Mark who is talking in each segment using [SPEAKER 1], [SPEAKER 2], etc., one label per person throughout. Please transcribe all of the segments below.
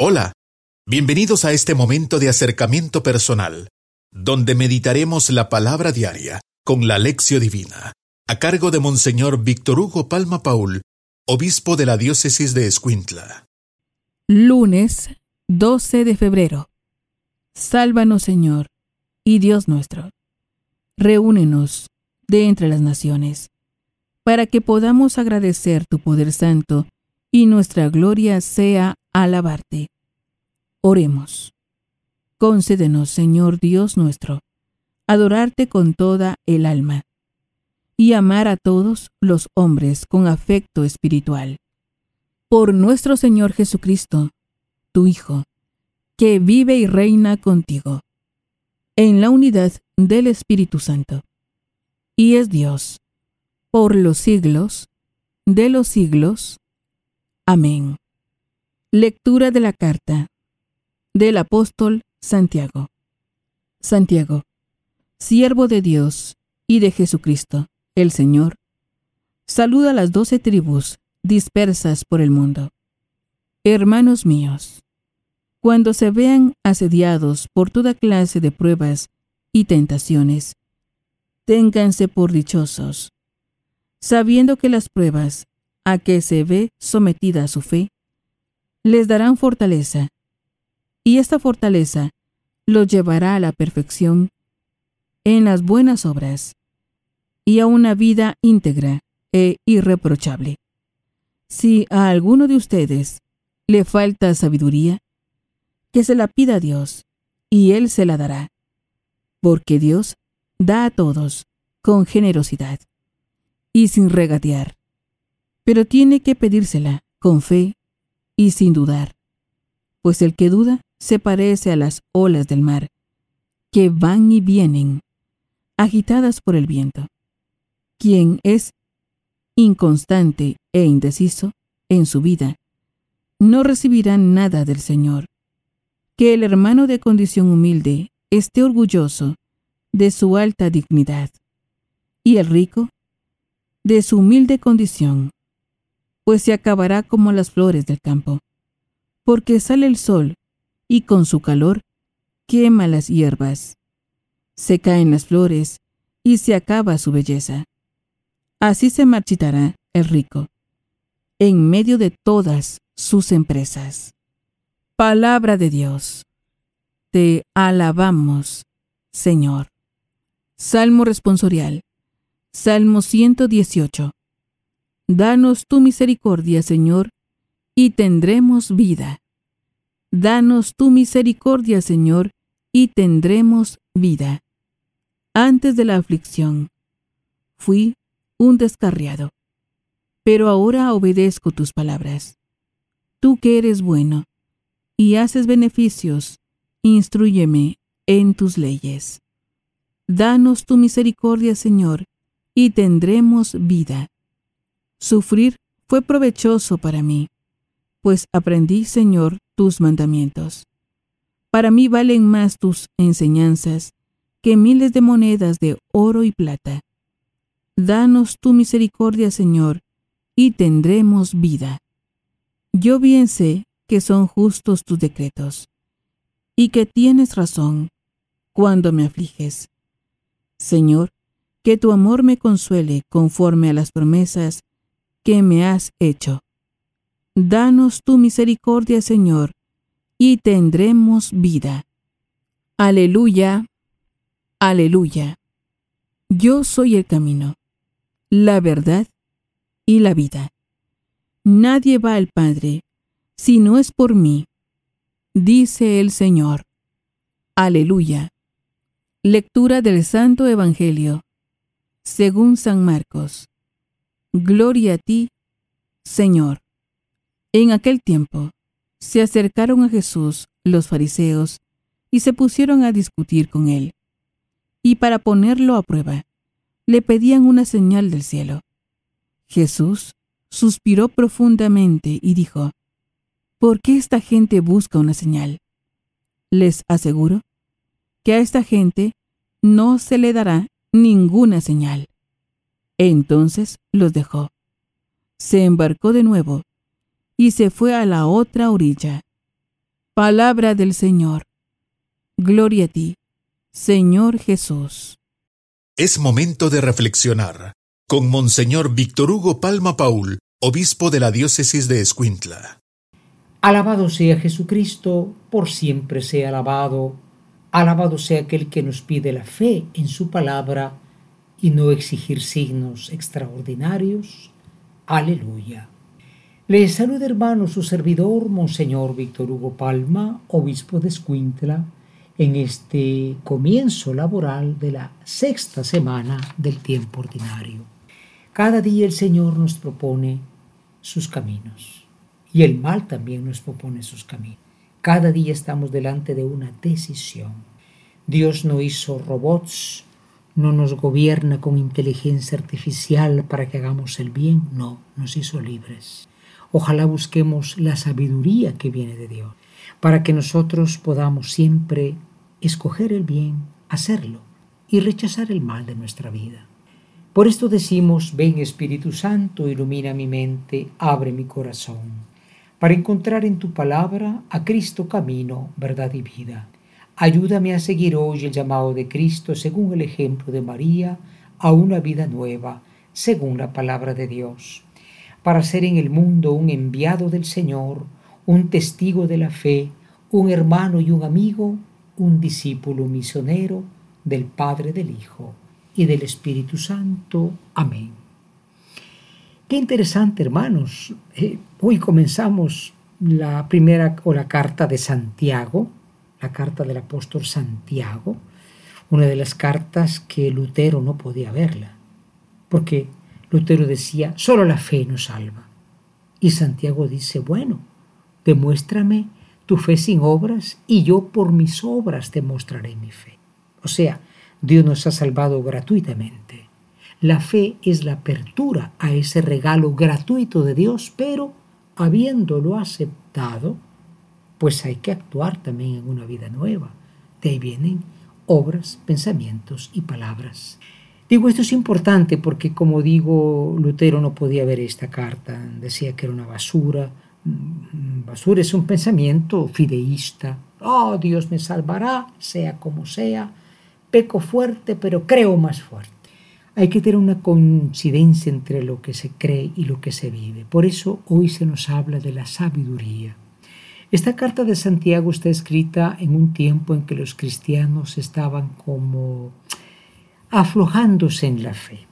[SPEAKER 1] Hola, bienvenidos a este momento de acercamiento personal, donde meditaremos la palabra diaria con la lección divina, a cargo de Monseñor Víctor Hugo Palma Paul, obispo de la diócesis de Escuintla.
[SPEAKER 2] Lunes 12 de febrero. Sálvanos, Señor, y Dios nuestro. Reúnenos de entre las naciones, para que podamos agradecer tu poder santo y nuestra gloria sea alabarte. Oremos. Concédenos, Señor Dios nuestro, adorarte con toda el alma y amar a todos los hombres con afecto espiritual. Por nuestro Señor Jesucristo, tu Hijo, que vive y reina contigo, en la unidad del Espíritu Santo, y es Dios, por los siglos de los siglos. Amén. Lectura de la carta del apóstol Santiago. Santiago, siervo de Dios y de Jesucristo, el Señor, saluda a las doce tribus dispersas por el mundo. Hermanos míos, cuando se vean asediados por toda clase de pruebas y tentaciones, ténganse por dichosos, sabiendo que las pruebas a que se ve sometida su fe les darán fortaleza, y esta fortaleza los llevará a la perfección en las buenas obras y a una vida íntegra e irreprochable. Si a alguno de ustedes le falta sabiduría, que se la pida a Dios, y Él se la dará, porque Dios da a todos con generosidad y sin regatear, pero tiene que pedírsela con fe y sin dudar, pues el que duda se parece a las olas del mar, que van y vienen, agitadas por el viento. Quien es inconstante e indeciso en su vida, no recibirá nada del Señor. Que el hermano de condición humilde esté orgulloso de su alta dignidad, y el rico de su humilde condición, pues se acabará como las flores del campo, porque sale el sol y con su calor quema las hierbas. Se caen las flores y se acaba su belleza. Así se marchitará el rico, en medio de todas sus empresas. Palabra de Dios. Te alabamos, Señor. Salmo responsorial. Salmo 118. Danos tu misericordia, Señor, y tendremos vida. Danos tu misericordia, Señor, y tendremos vida. Antes de la aflicción, fui un descarriado, pero ahora obedezco tus palabras. Tú que eres bueno y haces beneficios, instruyeme en tus leyes. Danos tu misericordia, Señor, y tendremos vida. Sufrir fue provechoso para mí, pues aprendí, Señor, tus mandamientos. Para mí valen más tus enseñanzas que miles de monedas de oro y plata. Danos tu misericordia, Señor, y tendremos vida. Yo bien sé que son justos tus decretos, y que tienes razón cuando me afliges. Señor, que tu amor me consuele conforme a las promesas que me has hecho. Danos tu misericordia, Señor, y tendremos vida. Aleluya, aleluya. Yo soy el camino, la verdad y la vida. Nadie va al Padre si no es por mí, dice el Señor. Aleluya. Lectura del Santo Evangelio, según San Marcos. Gloria a ti, Señor. En aquel tiempo, se acercaron a Jesús los fariseos y se pusieron a discutir con él. Y para ponerlo a prueba, le pedían una señal del cielo. Jesús suspiró profundamente y dijo, ¿Por qué esta gente busca una señal? Les aseguro que a esta gente no se le dará ninguna señal. Entonces los dejó. Se embarcó de nuevo y se fue a la otra orilla. Palabra del Señor. Gloria a ti, Señor Jesús.
[SPEAKER 1] Es momento de reflexionar con Monseñor Víctor Hugo Palma Paul, obispo de la diócesis de Escuintla.
[SPEAKER 3] Alabado sea Jesucristo, por siempre sea alabado. Alabado sea aquel que nos pide la fe en su palabra y no exigir signos extraordinarios. Aleluya. Les saluda hermano su servidor, Monseñor Víctor Hugo Palma, obispo de Escuintla, en este comienzo laboral de la sexta semana del tiempo ordinario. Cada día el Señor nos propone sus caminos y el mal también nos propone sus caminos. Cada día estamos delante de una decisión. Dios no hizo robots, no nos gobierna con inteligencia artificial para que hagamos el bien, no, nos hizo libres. Ojalá busquemos la sabiduría que viene de Dios, para que nosotros podamos siempre escoger el bien, hacerlo y rechazar el mal de nuestra vida. Por esto decimos, ven Espíritu Santo, ilumina mi mente, abre mi corazón, para encontrar en tu palabra a Cristo camino, verdad y vida. Ayúdame a seguir hoy el llamado de Cristo según el ejemplo de María a una vida nueva, según la palabra de Dios para ser en el mundo un enviado del Señor, un testigo de la fe, un hermano y un amigo, un discípulo misionero del Padre, del Hijo y del Espíritu Santo. Amén. Qué interesante, hermanos. Eh, hoy comenzamos la primera o la carta de Santiago, la carta del apóstol Santiago, una de las cartas que Lutero no podía verla, porque Lutero decía, solo la fe nos salva. Y Santiago dice, bueno, demuéstrame tu fe sin obras y yo por mis obras te mostraré mi fe. O sea, Dios nos ha salvado gratuitamente. La fe es la apertura a ese regalo gratuito de Dios, pero habiéndolo aceptado, pues hay que actuar también en una vida nueva. De ahí vienen obras, pensamientos y palabras. Digo, esto es importante porque, como digo, Lutero no podía ver esta carta, decía que era una basura. Mm, basura es un pensamiento fideísta. Oh, Dios me salvará, sea como sea. Peco fuerte, pero creo más fuerte. Hay que tener una coincidencia entre lo que se cree y lo que se vive. Por eso hoy se nos habla de la sabiduría. Esta carta de Santiago está escrita en un tiempo en que los cristianos estaban como aflojándose en la fe.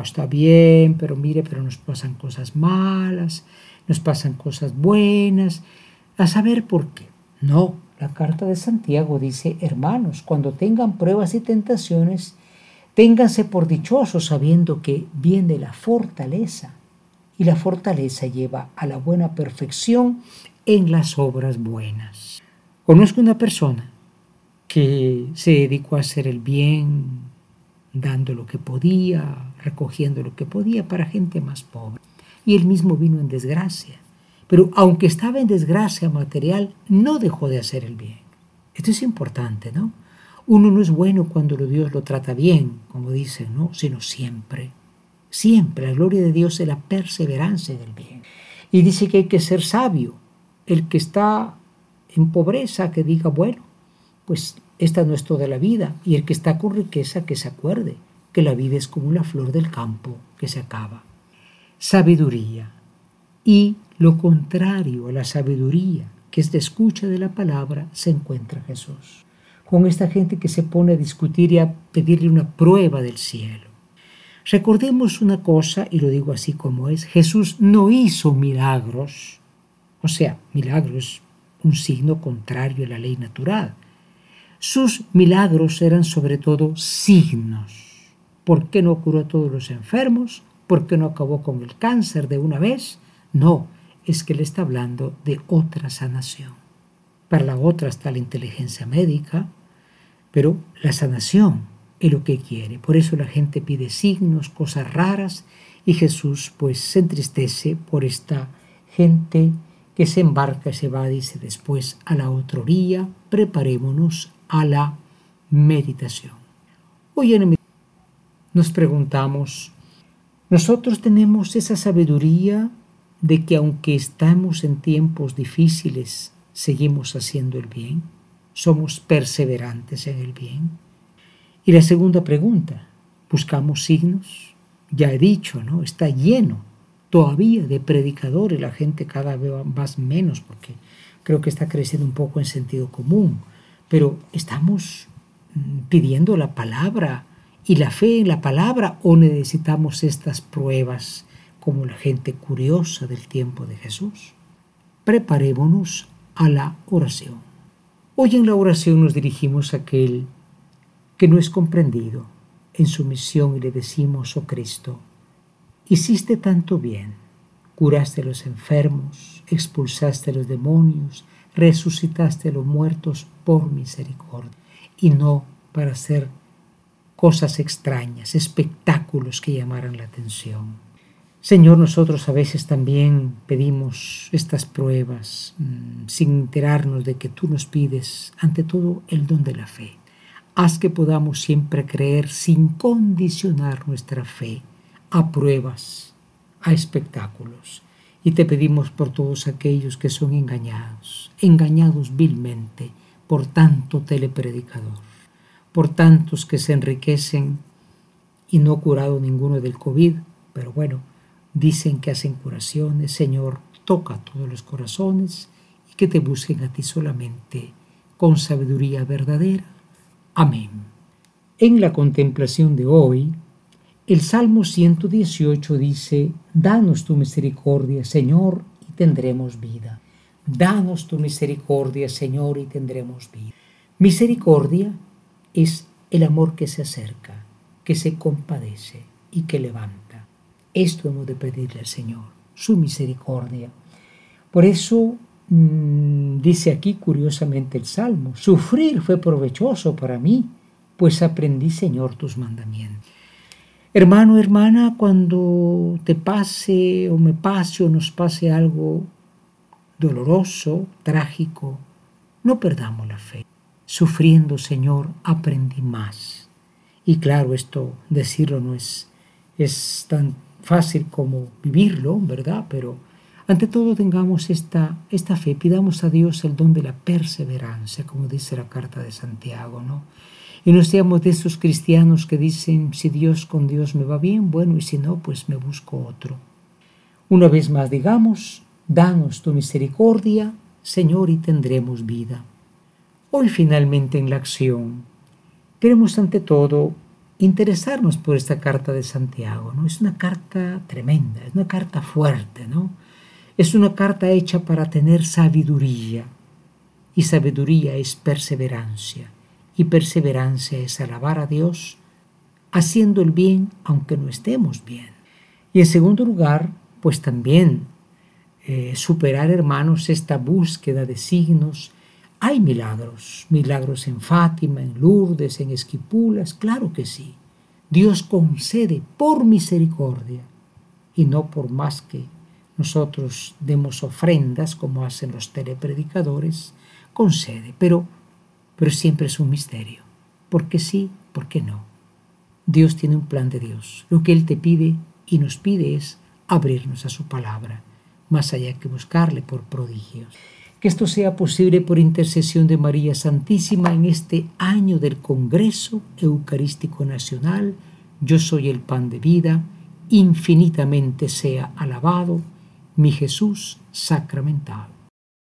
[SPEAKER 3] está bien, pero mire, pero nos pasan cosas malas, nos pasan cosas buenas, a saber por qué. No, la carta de Santiago dice, hermanos, cuando tengan pruebas y tentaciones, ténganse por dichosos sabiendo que viene la fortaleza y la fortaleza lleva a la buena perfección en las obras buenas. Conozco una persona que se dedicó a hacer el bien, dando lo que podía, recogiendo lo que podía para gente más pobre. Y él mismo vino en desgracia. Pero aunque estaba en desgracia material, no dejó de hacer el bien. Esto es importante, ¿no? Uno no es bueno cuando Dios lo trata bien, como dicen, ¿no? Sino siempre. Siempre. La gloria de Dios es la perseverancia del bien. Y dice que hay que ser sabio. El que está en pobreza, que diga, bueno, pues esta no es toda la vida, y el que está con riqueza que se acuerde que la vida es como la flor del campo que se acaba. Sabiduría. Y lo contrario a la sabiduría, que es de escucha de la palabra, se encuentra Jesús. Con esta gente que se pone a discutir y a pedirle una prueba del cielo. Recordemos una cosa, y lo digo así como es, Jesús no hizo milagros, o sea, milagros, un signo contrario a la ley natural sus milagros eran sobre todo signos. ¿Por qué no curó a todos los enfermos? ¿Por qué no acabó con el cáncer de una vez? No, es que le está hablando de otra sanación. Para la otra está la inteligencia médica, pero la sanación es lo que quiere. Por eso la gente pide signos, cosas raras, y Jesús pues se entristece por esta gente que se embarca se va, dice después, a la otra orilla, preparémonos a la meditación. Hoy en nos preguntamos, nosotros tenemos esa sabiduría de que aunque estamos en tiempos difíciles, seguimos haciendo el bien, somos perseverantes en el bien. Y la segunda pregunta, ¿buscamos signos? Ya he dicho, ¿no? Está lleno todavía de predicadores, la gente cada vez más menos porque creo que está creciendo un poco en sentido común, pero estamos mm, pidiendo la palabra y la fe en la palabra o necesitamos estas pruebas como la gente curiosa del tiempo de Jesús. Preparémonos a la oración. Hoy en la oración nos dirigimos a aquel que no es comprendido en su misión y le decimos, oh Cristo, hiciste tanto bien, curaste a los enfermos, expulsaste a los demonios, resucitaste a los muertos por misericordia y no para hacer cosas extrañas, espectáculos que llamaran la atención. Señor, nosotros a veces también pedimos estas pruebas mm, sin enterarnos de que tú nos pides, ante todo, el don de la fe. Haz que podamos siempre creer sin condicionar nuestra fe a pruebas, a espectáculos. Y te pedimos por todos aquellos que son engañados, engañados vilmente por tanto telepredicador, por tantos que se enriquecen y no curado ninguno del COVID, pero bueno, dicen que hacen curaciones. Señor, toca todos los corazones y que te busquen a ti solamente con sabiduría verdadera. Amén. En la contemplación de hoy, el Salmo 118 dice, Danos tu misericordia, Señor, y tendremos vida. Danos tu misericordia, Señor, y tendremos vida. Misericordia es el amor que se acerca, que se compadece y que levanta. Esto hemos de pedirle al Señor, su misericordia. Por eso mm, dice aquí curiosamente el Salmo, sufrir fue provechoso para mí, pues aprendí, Señor, tus mandamientos. Hermano, hermana, cuando te pase o me pase o nos pase algo doloroso, trágico, no perdamos la fe. Sufriendo, Señor, aprendí más. Y claro, esto decirlo no es, es tan fácil como vivirlo, ¿verdad? Pero ante todo tengamos esta, esta fe, pidamos a Dios el don de la perseverancia, como dice la carta de Santiago, ¿no? Y no seamos de esos cristianos que dicen, si Dios con Dios me va bien, bueno, y si no, pues me busco otro. Una vez más digamos, danos tu misericordia, Señor, y tendremos vida. Hoy finalmente en la acción, queremos ante todo interesarnos por esta carta de Santiago, ¿no? Es una carta tremenda, es una carta fuerte, ¿no? Es una carta hecha para tener sabiduría, y sabiduría es perseverancia y perseverancia es alabar a Dios haciendo el bien aunque no estemos bien. Y en segundo lugar, pues también eh, superar, hermanos, esta búsqueda de signos. Hay milagros, milagros en Fátima, en Lourdes, en Esquipulas, claro que sí. Dios concede por misericordia y no por más que nosotros demos ofrendas como hacen los telepredicadores, concede, pero pero siempre es un misterio. ¿Por qué sí? ¿Por qué no? Dios tiene un plan de Dios. Lo que Él te pide y nos pide es abrirnos a su palabra, más allá que buscarle por prodigios. Que esto sea posible por intercesión de María Santísima en este año del Congreso Eucarístico Nacional. Yo soy el pan de vida, infinitamente sea alabado mi Jesús sacramentado.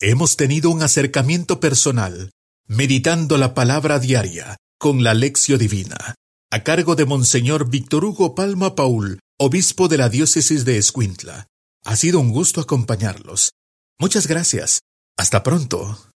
[SPEAKER 1] Hemos tenido un acercamiento personal Meditando la palabra diaria con la lección divina, a cargo de Monseñor Víctor Hugo Palma Paul, obispo de la diócesis de Escuintla. Ha sido un gusto acompañarlos. Muchas gracias. Hasta pronto.